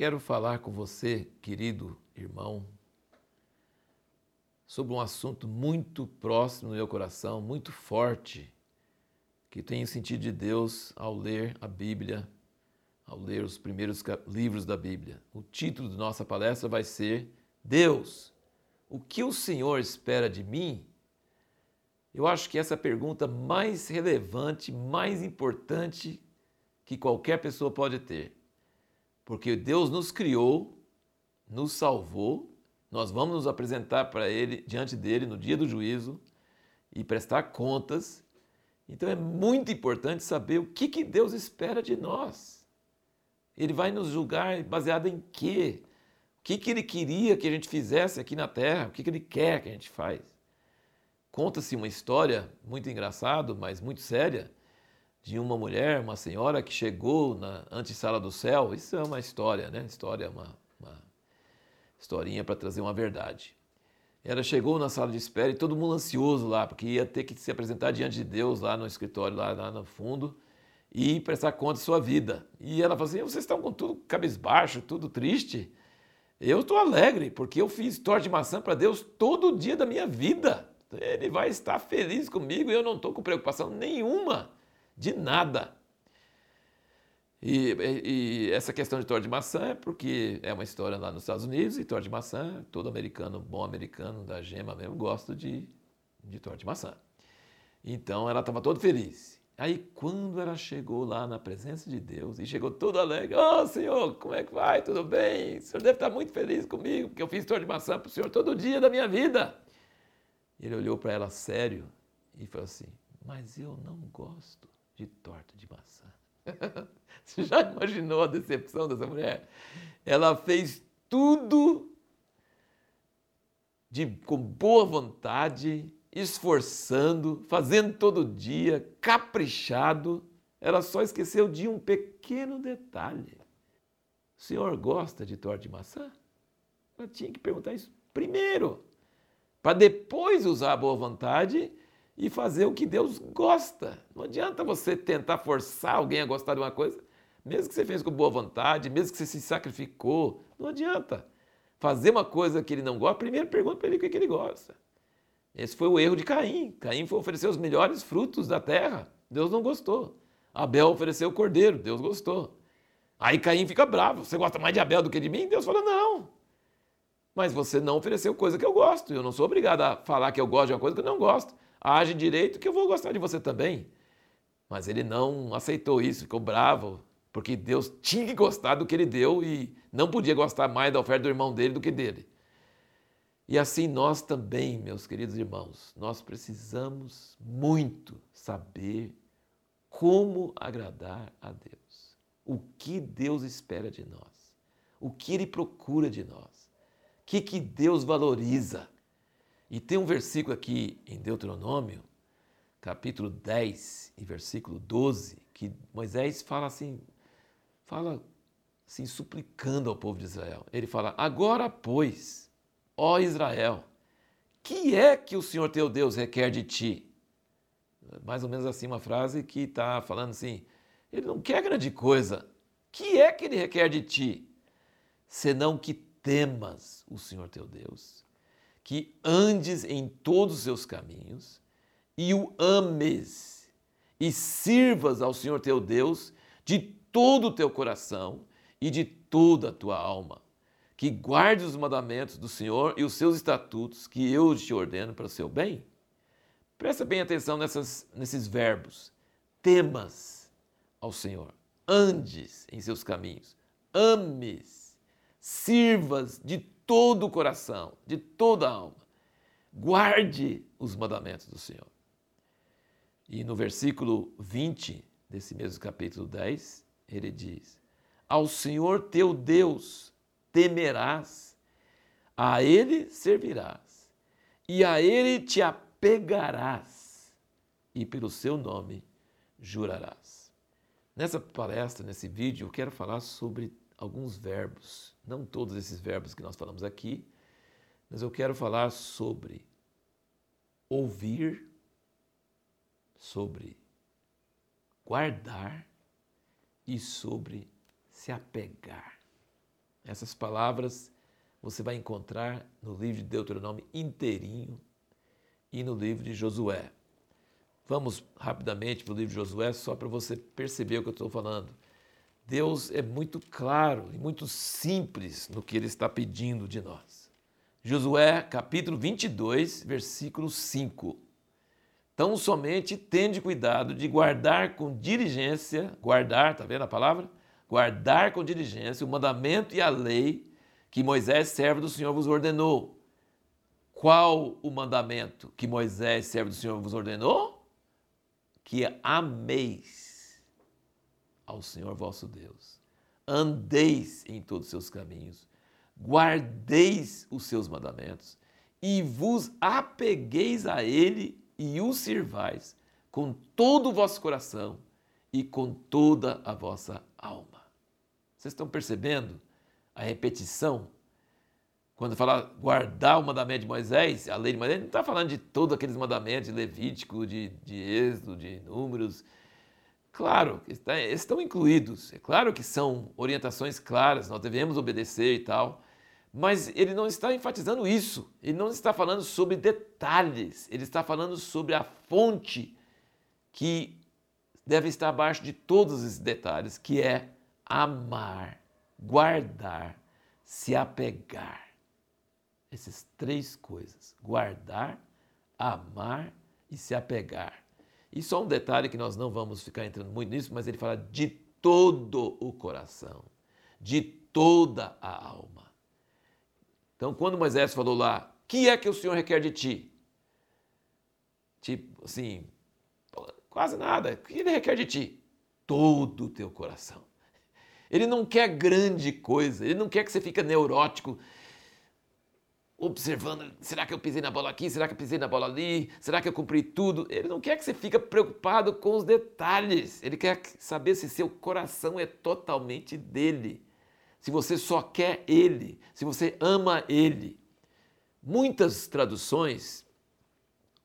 quero falar com você, querido irmão, sobre um assunto muito próximo no meu coração, muito forte, que tenho sentido de Deus ao ler a Bíblia, ao ler os primeiros livros da Bíblia. O título de nossa palestra vai ser Deus, o que o Senhor espera de mim? Eu acho que essa é a pergunta mais relevante, mais importante que qualquer pessoa pode ter. Porque Deus nos criou, nos salvou, nós vamos nos apresentar para Ele, diante dele, no dia do juízo e prestar contas. Então é muito importante saber o que, que Deus espera de nós. Ele vai nos julgar baseado em quê? O que, que Ele queria que a gente fizesse aqui na Terra? O que, que Ele quer que a gente faz? Conta-se uma história muito engraçada, mas muito séria, de uma mulher, uma senhora que chegou na antessala do céu. Isso é uma história, né? História, uma, uma historinha para trazer uma verdade. Ela chegou na sala de espera e todo mundo ansioso lá, porque ia ter que se apresentar diante de Deus lá no escritório, lá, lá no fundo, e prestar conta de sua vida. E ela falou assim: vocês estão com tudo cabisbaixo, tudo triste. Eu estou alegre, porque eu fiz torta de maçã para Deus todo dia da minha vida. Ele vai estar feliz comigo e eu não estou com preocupação nenhuma de nada. E, e, essa questão de torta de maçã é porque é uma história lá nos Estados Unidos e torta de maçã, todo americano, bom americano da gema mesmo, gosta de, de torta de maçã. Então ela estava toda feliz. Aí quando ela chegou lá na presença de Deus e chegou toda alegre, oh Senhor, como é que vai? Tudo bem? O Senhor deve estar muito feliz comigo, porque eu fiz torta de maçã para o Senhor todo dia da minha vida. Ele olhou para ela sério e falou assim, mas eu não gosto de torta de maçã. Você já imaginou a decepção dessa mulher? Ela fez tudo de, com boa vontade, esforçando, fazendo todo dia, caprichado. Ela só esqueceu de um pequeno detalhe. O senhor gosta de torta de maçã? Ela tinha que perguntar isso primeiro, para depois usar a boa vontade e fazer o que Deus gosta. Não adianta você tentar forçar alguém a gostar de uma coisa, mesmo que você fez com boa vontade, mesmo que você se sacrificou, não adianta. Fazer uma coisa que ele não gosta, primeiro pergunta para ele o que, ele gosta. Esse foi o erro de Caim. Caim foi oferecer os melhores frutos da terra. Deus não gostou. Abel ofereceu o cordeiro. Deus gostou. Aí Caim fica bravo. Você gosta mais de Abel do que de mim? Deus fala: não. Mas você não ofereceu coisa que eu gosto. Eu não sou obrigado a falar que eu gosto de uma coisa que eu não gosto age direito que eu vou gostar de você também. Mas ele não aceitou isso, ficou bravo, porque Deus tinha que gostar do que ele deu e não podia gostar mais da oferta do irmão dele do que dele. E assim nós também, meus queridos irmãos, nós precisamos muito saber como agradar a Deus. O que Deus espera de nós. O que Ele procura de nós. O que, que Deus valoriza. E tem um versículo aqui em Deuteronômio, capítulo 10 e versículo 12, que Moisés fala assim, fala assim, suplicando ao povo de Israel. Ele fala: Agora, pois, ó Israel, que é que o Senhor teu Deus requer de ti? Mais ou menos assim, uma frase que está falando assim: Ele não quer grande coisa. Que é que ele requer de ti? Senão que temas o Senhor teu Deus que andes em todos os seus caminhos e o ames e sirvas ao Senhor teu Deus de todo o teu coração e de toda a tua alma, que guardes os mandamentos do Senhor e os seus estatutos que eu te ordeno para o seu bem. Presta bem atenção nessas, nesses verbos. Temas ao Senhor, andes em seus caminhos, ames, sirvas de todo o coração, de toda a alma. Guarde os mandamentos do Senhor. E no versículo 20 desse mesmo capítulo 10, ele diz: Ao Senhor teu Deus temerás, a Ele servirás, e a Ele te apegarás, e pelo seu nome jurarás. Nessa palestra, nesse vídeo, eu quero falar sobre alguns verbos, não todos esses verbos que nós falamos aqui, mas eu quero falar sobre ouvir, sobre guardar e sobre se apegar. Essas palavras você vai encontrar no livro de Deuteronômio inteirinho e no livro de Josué. Vamos rapidamente para o livro de Josué, só para você perceber o que eu estou falando. Deus é muito claro e muito simples no que Ele está pedindo de nós. Josué, capítulo 22, versículo 5. Tão somente tende cuidado de guardar com diligência, guardar, está vendo a palavra? Guardar com diligência o mandamento e a lei que Moisés, servo do Senhor, vos ordenou. Qual o mandamento que Moisés, servo do Senhor, vos ordenou? Que ameis ao Senhor vosso Deus, andeis em todos os seus caminhos, guardeis os seus mandamentos e vos apegueis a Ele e o sirvais com todo o vosso coração e com toda a vossa alma. Vocês estão percebendo? a repetição, quando fala guardar o mandamento de Moisés, a lei de Moisés, não está falando de todos aqueles mandamentos de Levítico, de, de Êxodo, de Números. Claro, estão incluídos. É claro que são orientações claras, nós devemos obedecer e tal. Mas ele não está enfatizando isso. Ele não está falando sobre detalhes. Ele está falando sobre a fonte que deve estar abaixo de todos esses detalhes, que é amar guardar, se apegar. Essas três coisas: guardar, amar e se apegar. E só um detalhe que nós não vamos ficar entrando muito nisso, mas ele fala de todo o coração, de toda a alma. Então, quando Moisés falou lá, que é que o Senhor requer de ti? Tipo assim, quase nada. O que ele requer de ti? Todo o teu coração. Ele não quer grande coisa, ele não quer que você fique neurótico, observando, será que eu pisei na bola aqui, será que eu pisei na bola ali, será que eu cumpri tudo? Ele não quer que você fique preocupado com os detalhes, ele quer saber se seu coração é totalmente dele, se você só quer ele, se você ama ele. Muitas traduções,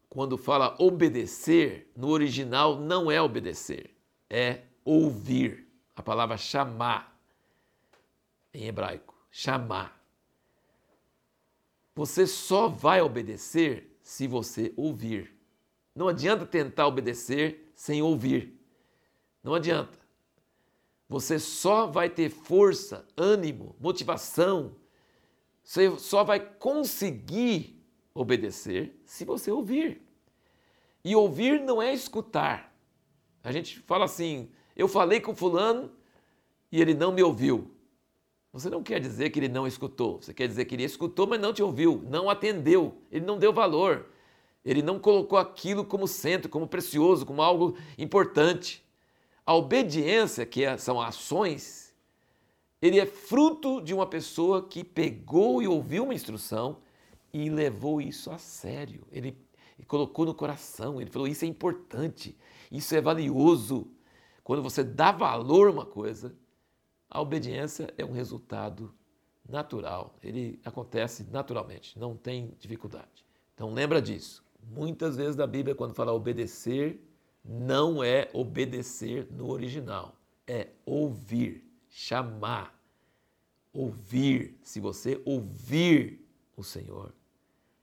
quando fala obedecer, no original não é obedecer, é ouvir a palavra chamar em hebraico. Chamar. Você só vai obedecer se você ouvir. Não adianta tentar obedecer sem ouvir. Não adianta. Você só vai ter força, ânimo, motivação. Você só vai conseguir obedecer se você ouvir. E ouvir não é escutar. A gente fala assim, eu falei com fulano e ele não me ouviu. Você não quer dizer que ele não escutou, você quer dizer que ele escutou, mas não te ouviu, não atendeu, ele não deu valor, ele não colocou aquilo como centro, como precioso, como algo importante. A obediência, que é, são ações, ele é fruto de uma pessoa que pegou e ouviu uma instrução e levou isso a sério. Ele, ele colocou no coração, ele falou: Isso é importante, isso é valioso. Quando você dá valor a uma coisa, a obediência é um resultado natural, ele acontece naturalmente, não tem dificuldade. Então lembra disso. Muitas vezes na Bíblia, quando fala obedecer, não é obedecer no original, é ouvir, chamar, ouvir. Se você ouvir o Senhor,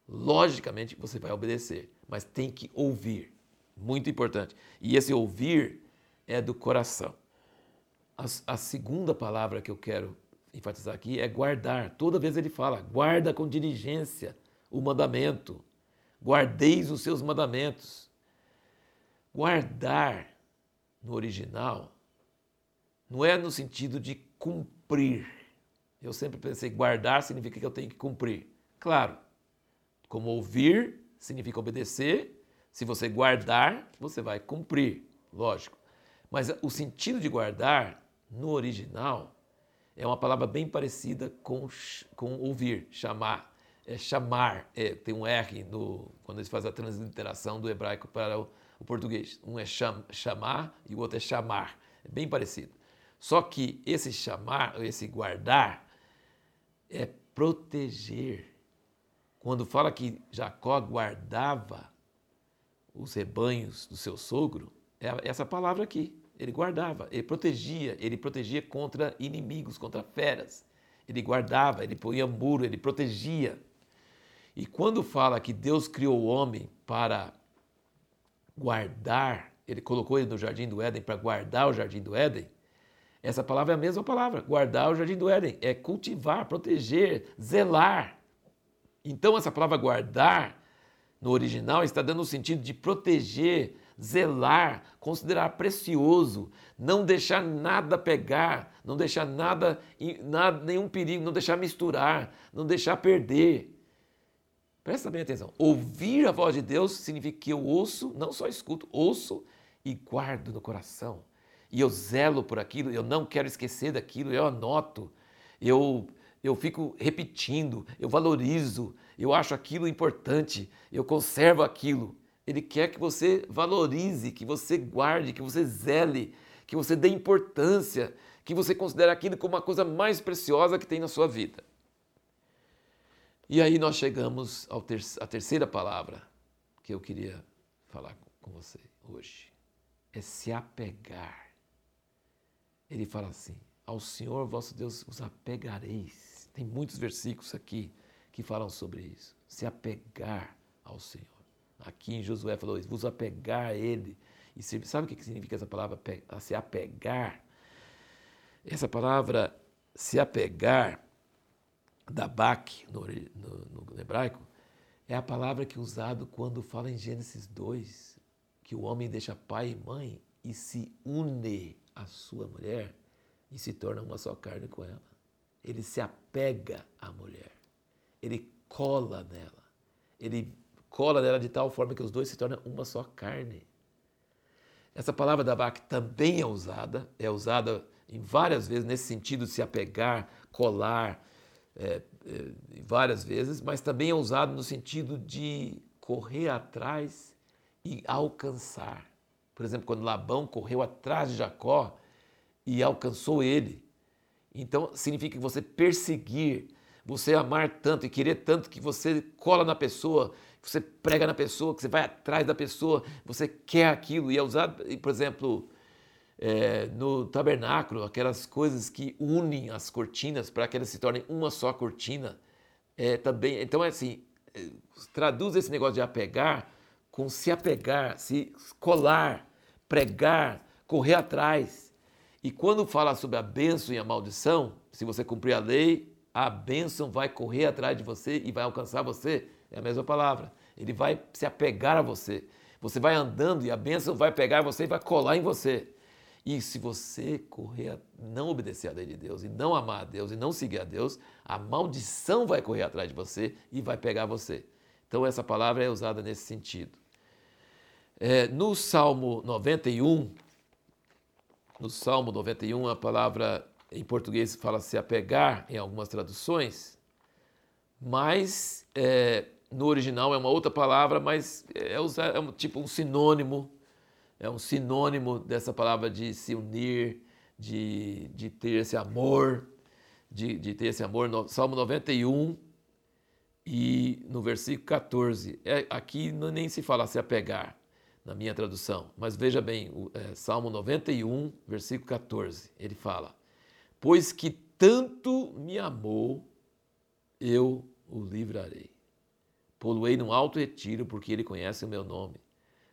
logicamente você vai obedecer, mas tem que ouvir. Muito importante. E esse ouvir é do coração. A, a, segunda palavra que eu quero enfatizar aqui é guardar. Toda vez ele fala, guarda com diligência o mandamento, guardeis os seus mandamentos. Guardar no original não é no sentido de cumprir. Eu sempre pensei guardar significa que eu tenho que cumprir. Claro, como ouvir significa obedecer. Se você guardar, você vai cumprir, lógico. Mas o sentido de guardar, no original, é uma palavra bem parecida com, com ouvir, chamar. É chamar, é, tem um R no, quando eles fazem a transliteração do hebraico para o, o português. Um é cham, chamar e o outro é chamar. É bem parecido. Só que esse chamar, esse guardar, é proteger. Quando fala que Jacó guardava os rebanhos do seu sogro, é essa palavra aqui ele guardava, ele protegia, ele protegia contra inimigos, contra feras. ele guardava, ele põe muro, ele protegia. E quando fala que Deus criou o homem para guardar, ele colocou ele no jardim do Éden para guardar o jardim do Éden, essa palavra é a mesma palavra, guardar o jardim do Éden, é cultivar, proteger, zelar. Então essa palavra guardar no original está dando o sentido de proteger, zelar, considerar precioso, não deixar nada pegar, não deixar nada, nada, nenhum perigo, não deixar misturar, não deixar perder. Presta bem atenção. Ouvir a voz de Deus significa que eu ouço, não só escuto, ouço e guardo no coração. E eu zelo por aquilo, eu não quero esquecer daquilo, eu anoto, eu, eu fico repetindo, eu valorizo, eu acho aquilo importante, eu conservo aquilo. Ele quer que você valorize, que você guarde, que você zele, que você dê importância, que você considere aquilo como a coisa mais preciosa que tem na sua vida. E aí nós chegamos à terceira palavra que eu queria falar com você hoje. É se apegar. Ele fala assim: ao Senhor vosso Deus os apegareis. Tem muitos versículos aqui que falam sobre isso. Se apegar ao Senhor. Aqui em Josué falou isso, vos apegar a Ele. E sabe o que significa essa palavra se apegar? Essa palavra se apegar, dabak no, no, no hebraico, é a palavra que é usada quando fala em Gênesis 2, que o homem deixa pai e mãe e se une à sua mulher e se torna uma só carne com ela. Ele se apega à mulher, ele cola nela, ele cola nela de tal forma que os dois se tornam uma só carne. Essa palavra dabak também é usada, é usada em várias vezes nesse sentido de se apegar, colar, é, é, várias vezes, mas também é usado no sentido de correr atrás e alcançar. Por exemplo, quando Labão correu atrás de Jacó e alcançou ele. Então, significa que você perseguir, você amar tanto e querer tanto que você cola na pessoa, você prega na pessoa, que você vai atrás da pessoa, você quer aquilo. E é usado, por exemplo, é, no tabernáculo, aquelas coisas que unem as cortinas para que elas se tornem uma só cortina. É, também, então é assim, é, traduz esse negócio de apegar com se apegar, se colar, pregar, correr atrás. E quando fala sobre a bênção e a maldição, se você cumprir a lei, a bênção vai correr atrás de você e vai alcançar você. É a mesma palavra. Ele vai se apegar a você. Você vai andando e a bênção vai pegar você e vai colar em você. E se você correr, não obedecer a lei de Deus, e não amar a Deus, e não seguir a Deus, a maldição vai correr atrás de você e vai pegar você. Então, essa palavra é usada nesse sentido. É, no Salmo 91, no Salmo 91, a palavra em português fala se apegar em algumas traduções, mas é, no original é uma outra palavra, mas é, usar, é um, tipo um sinônimo, é um sinônimo dessa palavra de se unir, de, de ter esse amor, de, de ter esse amor. Salmo 91 e no versículo 14. É, aqui nem se fala se apegar na minha tradução, mas veja bem, o, é, Salmo 91, versículo 14, ele fala: Pois que tanto me amou, eu o livrarei. Poluei num alto retiro, porque ele conhece o meu nome.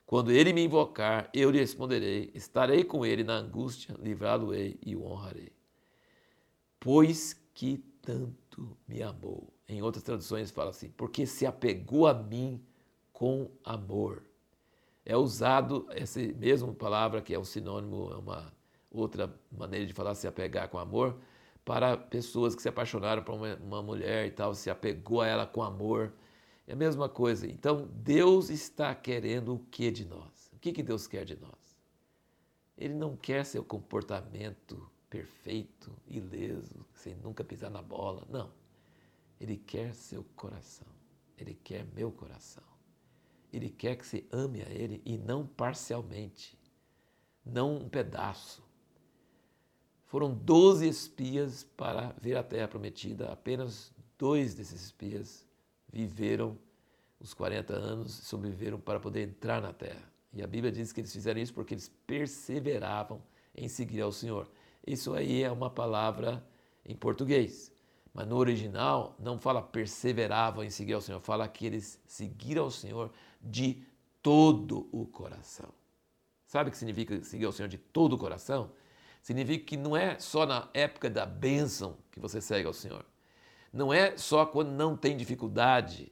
Quando ele me invocar, eu lhe responderei, estarei com ele na angústia, livrá-lo-ei e o honrarei. Pois que tanto me amou. Em outras traduções fala assim, porque se apegou a mim com amor. É usado essa mesma palavra, que é um sinônimo, é uma outra maneira de falar se apegar com amor, para pessoas que se apaixonaram por uma, uma mulher e tal, se apegou a ela com amor. É a mesma coisa. Então, Deus está querendo o que de nós? O que, que Deus quer de nós? Ele não quer seu comportamento perfeito, ileso, sem nunca pisar na bola. Não. Ele quer seu coração. Ele quer meu coração. Ele quer que você ame a Ele e não parcialmente, não um pedaço. Foram 12 espias para ver a terra prometida, apenas dois desses espias viveram os 40 anos sobreviveram para poder entrar na terra. E a Bíblia diz que eles fizeram isso porque eles perseveravam em seguir ao Senhor. Isso aí é uma palavra em português. Mas no original não fala perseveravam em seguir ao Senhor, fala que eles seguiram ao Senhor de todo o coração. Sabe o que significa seguir ao Senhor de todo o coração? Significa que não é só na época da bênção que você segue ao Senhor. Não é só quando não tem dificuldade.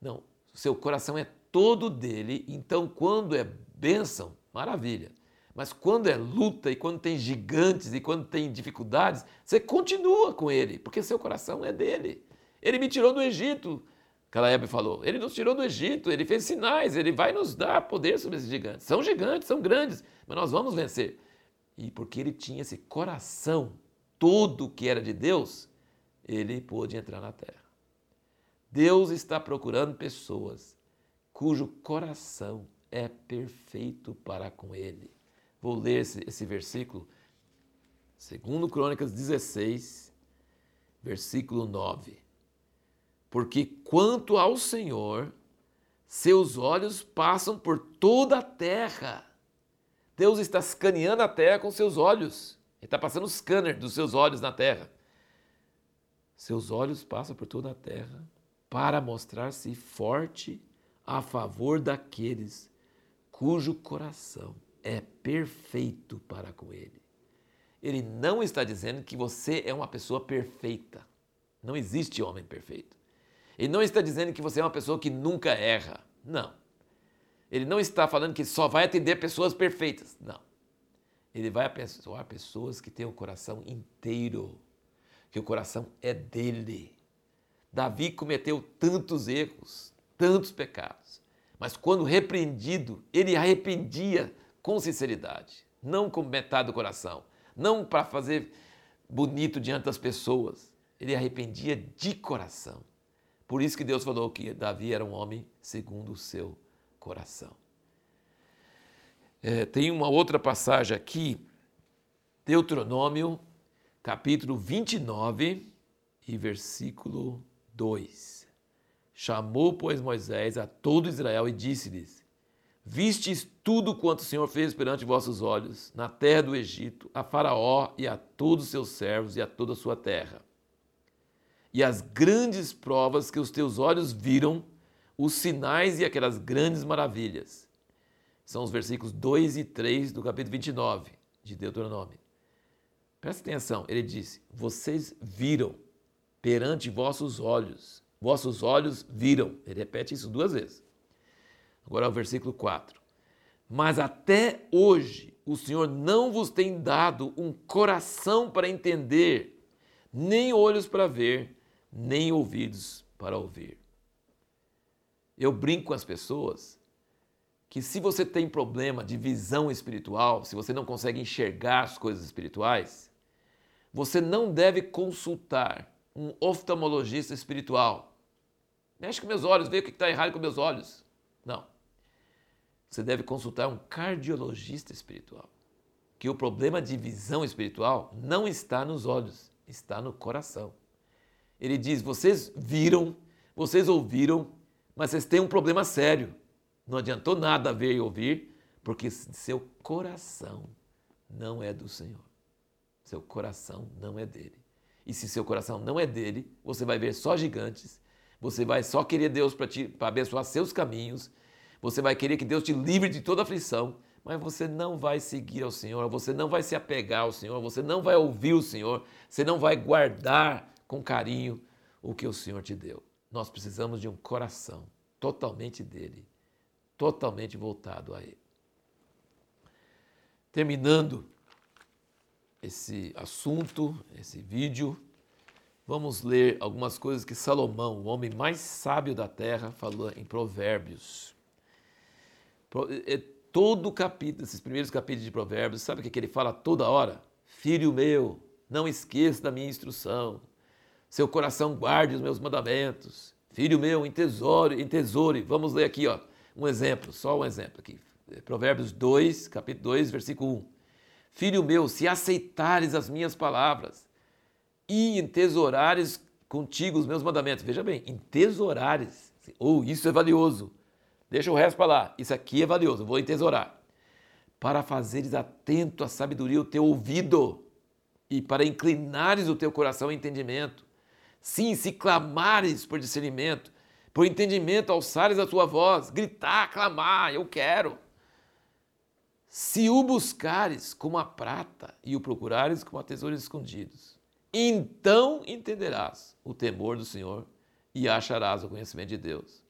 Não, seu coração é todo dele, então quando é bênção, maravilha. Mas quando é luta e quando tem gigantes e quando tem dificuldades, você continua com ele, porque seu coração é dele. Ele me tirou do Egito, Caleb falou. Ele nos tirou do Egito, ele fez sinais, ele vai nos dar poder sobre esses gigantes. São gigantes, são grandes, mas nós vamos vencer. E porque ele tinha esse coração todo que era de Deus, ele pôde entrar na terra. Deus está procurando pessoas cujo coração é perfeito para com ele. Vou ler esse, esse versículo, segundo Crônicas 16, versículo 9. Porque quanto ao Senhor, seus olhos passam por toda a terra. Deus está escaneando a terra com seus olhos. Ele está passando o scanner dos seus olhos na terra. Seus olhos passam por toda a terra para mostrar-se forte a favor daqueles cujo coração é perfeito para com ele. Ele não está dizendo que você é uma pessoa perfeita. Não existe homem perfeito. Ele não está dizendo que você é uma pessoa que nunca erra. Não. Ele não está falando que só vai atender pessoas perfeitas. Não. Ele vai abençoar pessoas que têm o coração inteiro, que o coração é dele. Davi cometeu tantos erros, tantos pecados, mas quando repreendido, ele arrependia com sinceridade, não com metade do coração, não para fazer bonito diante das pessoas. Ele arrependia de coração. Por isso que Deus falou que Davi era um homem segundo o seu coração. É, tem uma outra passagem aqui, Deuteronômio, capítulo 29 e versículo 2. Chamou, pois, Moisés a todo Israel e disse-lhes: Vistes tudo quanto o Senhor fez perante vossos olhos, na terra do Egito, a Faraó e a todos os seus servos e a toda a sua terra e as grandes provas que os teus olhos viram, os sinais e aquelas grandes maravilhas. São os versículos 2 e 3 do capítulo 29 de Deuteronômio. Presta atenção, ele disse: Vocês viram perante vossos olhos, vossos olhos viram. Ele repete isso duas vezes. Agora é o versículo 4. Mas até hoje o Senhor não vos tem dado um coração para entender, nem olhos para ver, nem ouvidos para ouvir. Eu brinco com as pessoas que se você tem problema de visão espiritual, se você não consegue enxergar as coisas espirituais, você não deve consultar um oftalmologista espiritual. Mexe com meus olhos, vê o que está errado com meus olhos. Não. Você deve consultar um cardiologista espiritual. Que o problema de visão espiritual não está nos olhos, está no coração. Ele diz: vocês viram, vocês ouviram, mas vocês têm um problema sério. Não adiantou nada ver e ouvir, porque seu coração não é do Senhor. Seu coração não é dele. E se seu coração não é dele, você vai ver só gigantes, você vai só querer Deus para abençoar seus caminhos, você vai querer que Deus te livre de toda aflição, mas você não vai seguir ao Senhor, você não vai se apegar ao Senhor, você não vai ouvir o Senhor, você não vai guardar com carinho o que o Senhor te deu. Nós precisamos de um coração totalmente dele, totalmente voltado a ele. Terminando esse assunto, esse vídeo, vamos ler algumas coisas que Salomão, o homem mais sábio da terra, falou em Provérbios. É, todo capítulo, esses primeiros capítulos de Provérbios, sabe o que ele fala toda hora? Filho meu, não esqueça da minha instrução, seu coração guarde os meus mandamentos. Filho meu, entesoure, entesoure. Vamos ler aqui, ó, um exemplo, só um exemplo aqui. Provérbios 2, capítulo 2, versículo 1. Filho meu, se aceitares as minhas palavras e entesourares contigo os meus mandamentos. Veja bem, entesourares. Ou oh, isso é valioso. Deixa o resto para lá. Isso aqui é valioso, vou entesourar. Para fazeres atento à sabedoria o teu ouvido e para inclinares o teu coração ao entendimento Sim, se clamares por discernimento, por entendimento, alçares a tua voz, gritar, clamar, eu quero. Se o buscares como a prata e o procurares como a tesouros escondidos, então entenderás o temor do Senhor e acharás o conhecimento de Deus.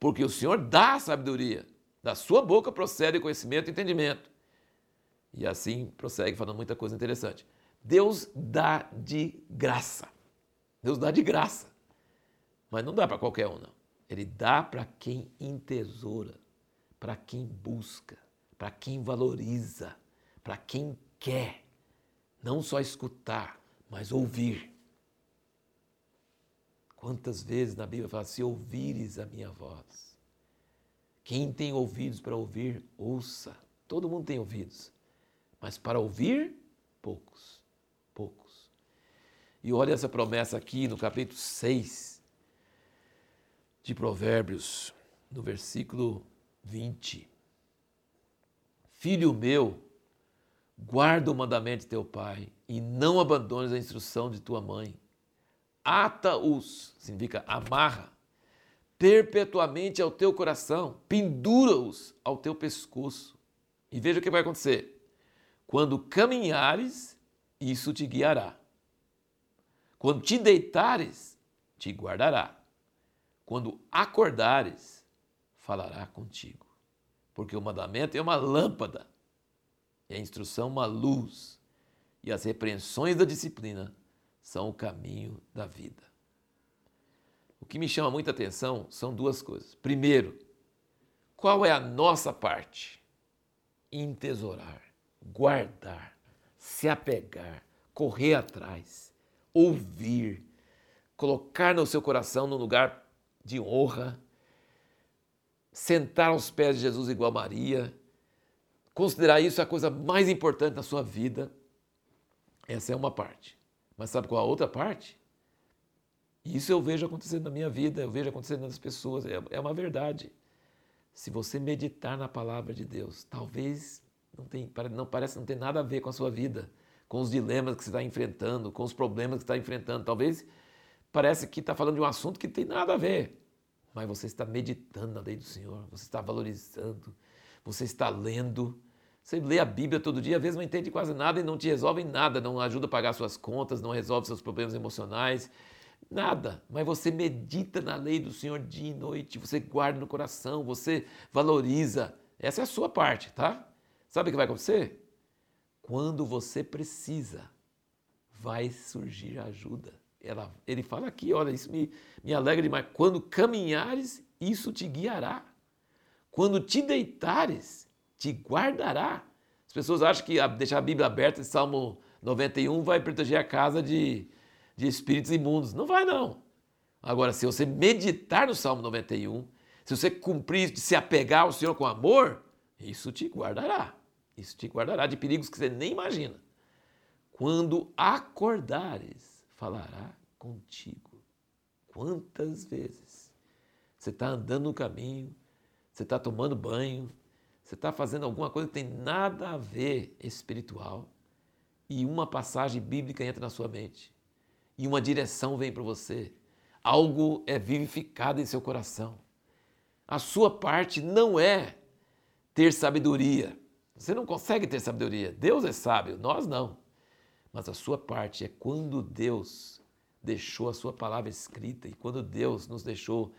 Porque o Senhor dá sabedoria, da sua boca procede conhecimento e entendimento. E assim prossegue falando muita coisa interessante. Deus dá de graça. Deus dá de graça. Mas não dá para qualquer um, não. Ele dá para quem entesoura, para quem busca, para quem valoriza, para quem quer. Não só escutar, mas ouvir. Quantas vezes na Bíblia fala: se ouvires a minha voz. Quem tem ouvidos para ouvir, ouça. Todo mundo tem ouvidos. Mas para ouvir, poucos. Poucos. E olha essa promessa aqui no capítulo 6 de Provérbios, no versículo 20. Filho meu, guarda o mandamento de teu pai e não abandones a instrução de tua mãe ata-os, significa amarra, perpetuamente ao teu coração, pendura-os ao teu pescoço. E veja o que vai acontecer. Quando caminhares, isso te guiará. Quando te deitares, te guardará. Quando acordares, falará contigo. Porque o mandamento é uma lâmpada, e a instrução uma luz, e as repreensões da disciplina são o caminho da vida. O que me chama muita atenção são duas coisas. Primeiro, qual é a nossa parte? Entesourar, guardar, se apegar, correr atrás, ouvir, colocar no seu coração num lugar de honra, sentar aos pés de Jesus igual Maria, considerar isso a coisa mais importante da sua vida. Essa é uma parte. Mas sabe qual a outra parte? Isso eu vejo acontecendo na minha vida, eu vejo acontecendo nas pessoas, é, é uma verdade. Se você meditar na palavra de Deus, talvez não, tem, não parece não ter nada a ver com a sua vida, com os dilemas que você está enfrentando, com os problemas que está enfrentando. Talvez parece que está falando de um assunto que não tem nada a ver. Mas você está meditando na lei do Senhor, você está valorizando, você está lendo, você lê a Bíblia todo dia, às vezes não entende quase nada e não te resolve nada, não ajuda a pagar suas contas, não resolve seus problemas emocionais, nada. Mas você medita na lei do Senhor dia e noite, você guarda no coração, você valoriza. Essa é a sua parte, tá? Sabe o que vai acontecer? Quando você precisa, vai surgir ajuda. Ela, ele fala aqui, olha, isso me, me alegra demais. Quando caminhares, isso te guiará. Quando te deitares, te guardará. As pessoas acham que deixar a Bíblia aberta em Salmo 91 vai proteger a casa de, de espíritos imundos. Não vai, não. Agora, se você meditar no Salmo 91, se você cumprir, se apegar ao Senhor com amor, isso te guardará. Isso te guardará de perigos que você nem imagina. Quando acordares, falará contigo. Quantas vezes você está andando no caminho, você está tomando banho, você está fazendo alguma coisa que tem nada a ver espiritual e uma passagem bíblica entra na sua mente e uma direção vem para você. Algo é vivificado em seu coração. A sua parte não é ter sabedoria. Você não consegue ter sabedoria. Deus é sábio, nós não. Mas a sua parte é quando Deus deixou a sua palavra escrita e quando Deus nos deixou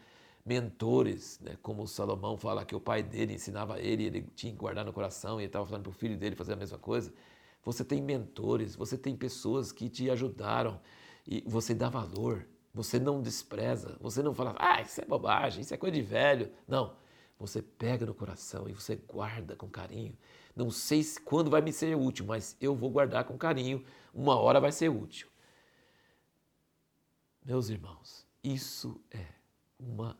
mentores, né? como Salomão fala que o pai dele ensinava ele, ele tinha que guardar no coração e ele estava falando para o filho dele fazer a mesma coisa. Você tem mentores, você tem pessoas que te ajudaram e você dá valor, você não despreza, você não fala, ah, isso é bobagem, isso é coisa de velho. Não, você pega no coração e você guarda com carinho. Não sei se, quando vai me ser útil, mas eu vou guardar com carinho, uma hora vai ser útil. Meus irmãos, isso é uma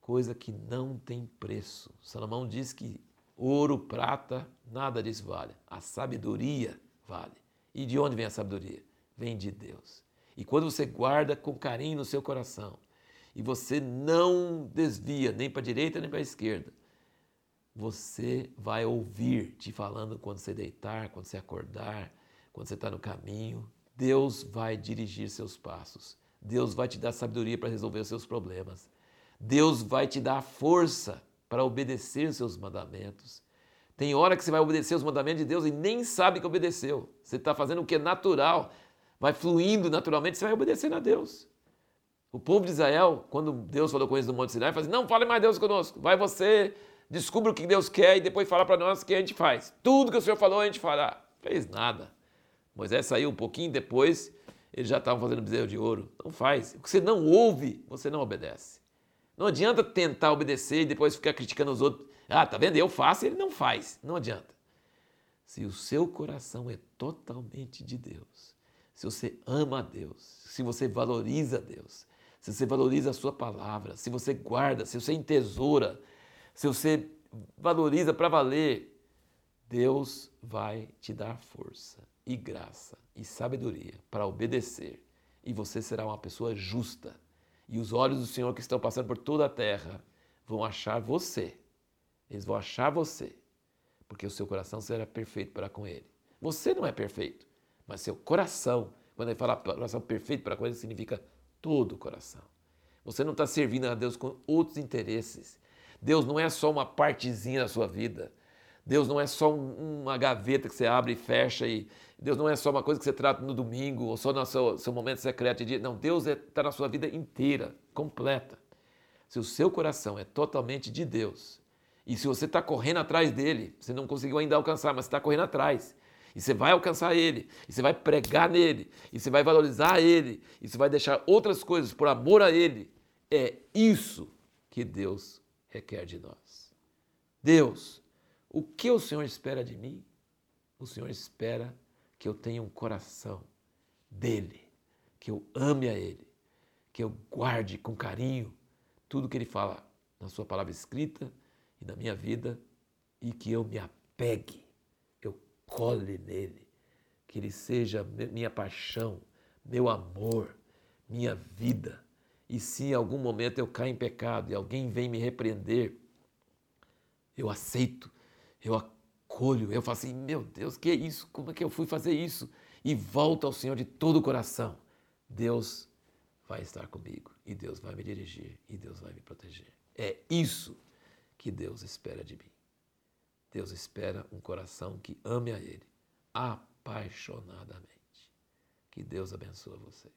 coisa que não tem preço. Salomão diz que ouro, prata, nada disso vale. A sabedoria vale. E de onde vem a sabedoria? Vem de Deus. E quando você guarda com carinho no seu coração, e você não desvia nem para a direita nem para a esquerda, você vai ouvir te falando quando você deitar, quando você acordar, quando você está no caminho. Deus vai dirigir seus passos. Deus vai te dar sabedoria para resolver os seus problemas. Deus vai te dar força para obedecer os seus mandamentos. Tem hora que você vai obedecer os mandamentos de Deus e nem sabe que obedeceu. Você está fazendo o que é natural, vai fluindo naturalmente, você vai obedecendo a Deus. O povo de Israel, quando Deus falou com eles no Monte Sinai, falou assim, não fale mais Deus conosco, vai você, descubra o que Deus quer e depois fala para nós o que a gente faz. Tudo que o Senhor falou a gente fará. Fez nada. Moisés saiu um pouquinho depois, eles já estavam fazendo bezerro de ouro. Não faz. O que você não ouve, você não obedece. Não adianta tentar obedecer e depois ficar criticando os outros. Ah, tá vendo? Eu faço e ele não faz. Não adianta. Se o seu coração é totalmente de Deus, se você ama a Deus, se você valoriza a Deus, se você valoriza a sua palavra, se você guarda, se você entesoura, se você valoriza para valer, Deus vai te dar força e graça e sabedoria para obedecer. E você será uma pessoa justa. E os olhos do Senhor que estão passando por toda a terra vão achar você. Eles vão achar você. Porque o seu coração será perfeito para com Ele. Você não é perfeito, mas seu coração, quando ele fala coração perfeito para com Ele, significa todo o coração. Você não está servindo a Deus com outros interesses. Deus não é só uma partezinha da sua vida. Deus não é só uma gaveta que você abre e fecha. E Deus não é só uma coisa que você trata no domingo ou só no seu, seu momento secreto de dia. Não, Deus está é, na sua vida inteira, completa. Se o seu coração é totalmente de Deus e se você está correndo atrás dele, você não conseguiu ainda alcançar, mas está correndo atrás e você vai alcançar Ele, e você vai pregar nele, e você vai valorizar Ele, e você vai deixar outras coisas por amor a Ele. É isso que Deus requer de nós. Deus, o que o Senhor espera de mim? O Senhor espera que eu tenha um coração dele, que eu ame a Ele, que eu guarde com carinho tudo que Ele fala na Sua palavra escrita e na minha vida, e que eu me apegue cole nele, que ele seja minha paixão, meu amor, minha vida. E se em algum momento eu caio em pecado e alguém vem me repreender, eu aceito, eu acolho, eu falo assim: meu Deus, que é isso? Como é que eu fui fazer isso? E volto ao Senhor de todo o coração. Deus vai estar comigo e Deus vai me dirigir e Deus vai me proteger. É isso que Deus espera de mim. Deus espera um coração que ame a Ele apaixonadamente. Que Deus abençoe você.